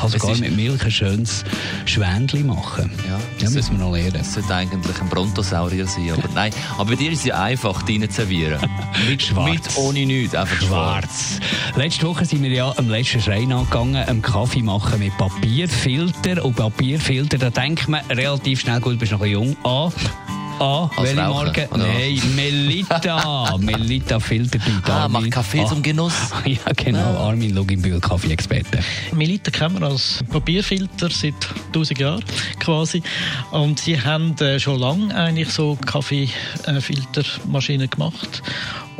Kann sogar mit Milch ein schönes Schwändchen machen. Ja, das müssen wir noch lernen. Das sollte eigentlich ein Brontosaurier sein. Aber nein, aber bei dir ist es ja einfach, zu servieren. Mit schwarz. Mit ohne nichts, einfach schwarz. Letzte Woche sind wir ja am letzten Schrein angegangen, einen Kaffee machen mit Papierfilter. Und Papierfilter, da denkt man relativ schnell, gut, du bist noch ein jung. A. A. Als Welche Raucher, Marke? oder? Nein, Melita. Melita Filter bei Ah, Armin. macht Kaffee Ah. zum Genuss. Ja, genau. Armin Luginbühl, Kaffee-Experte. Melita kennen wir als Papierfilter seit 1000 Jahren quasi. Und sie haben äh, schon lange eigentlich so Kaffeefiltermaschinen gemacht.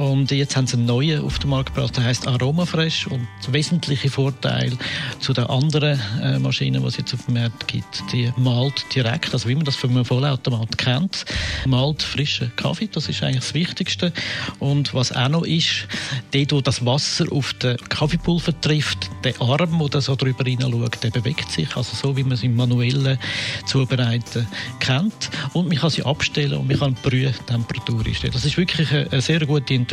Und jetzt haben sie einen neuen auf den Markt gebracht, der heißt Aromafresh. Und der wesentliche Vorteil zu den anderen äh, Maschinen, die es jetzt auf dem Markt gibt, die malt direkt, also wie man das von einem Vollautomat kennt, malt frischen Kaffee. Das ist eigentlich das Wichtigste. Und was auch noch ist, dort, wo das Wasser auf den Kaffeepulver trifft, der Arm, der so drüber hineinschaut, der bewegt sich, also so wie man es im manuellen Zubereiten kennt. Und man kann sie abstellen und man kann die Brühtemperatur einstellen. Das ist wirklich eine sehr gute Entwicklung.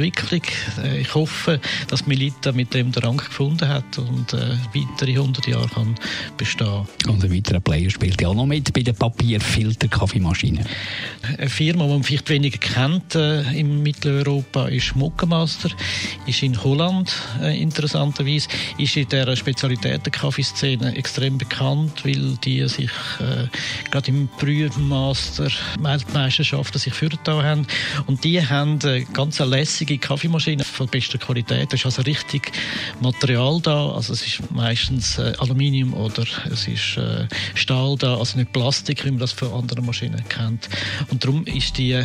Äh, Ich hoffe, dass Melita mit dem den Rang gefunden hat und äh, weitere 100 Jahre kann bestehen. Und ein weiterer Player spielt ja auch noch mit bei den Papierfilter-Kaffeemaschinen. Eine Firma, die man vielleicht weniger kennt äh, in Mitteleuropa, ist Muckenmaster. Ist in Holland äh, interessanterweise. Ist in der Spezialitäten-Kaffeeszene extrem bekannt, weil die sich äh, gerade im Brühmaster Weltmeisterschaften sich haben. Und die haben äh, ganz eine lässige Kaffeemaschine von bester Qualität. Es ist also richtig Material da. Also es ist meistens äh, Aluminium oder es ist äh, Stahl da, also nicht Plastik, wie man das von anderen Maschinen kennt. Und darum ist die, äh,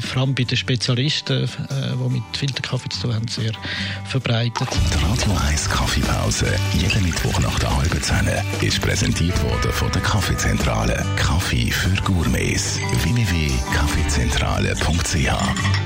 vor allem bei den Spezialisten, äh, die mit Filterkaffee zu tun haben, sehr verbreitet. Die Radio 1 Kaffeepause, jeden Mittwoch nach der halben Zehn, ist präsentiert worden von der Kaffeezentrale. Kaffee für Gourmets. www.kaffeezentrale.ch